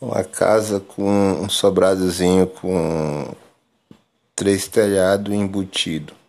Uma casa com um sobradozinho com três telhados embutido.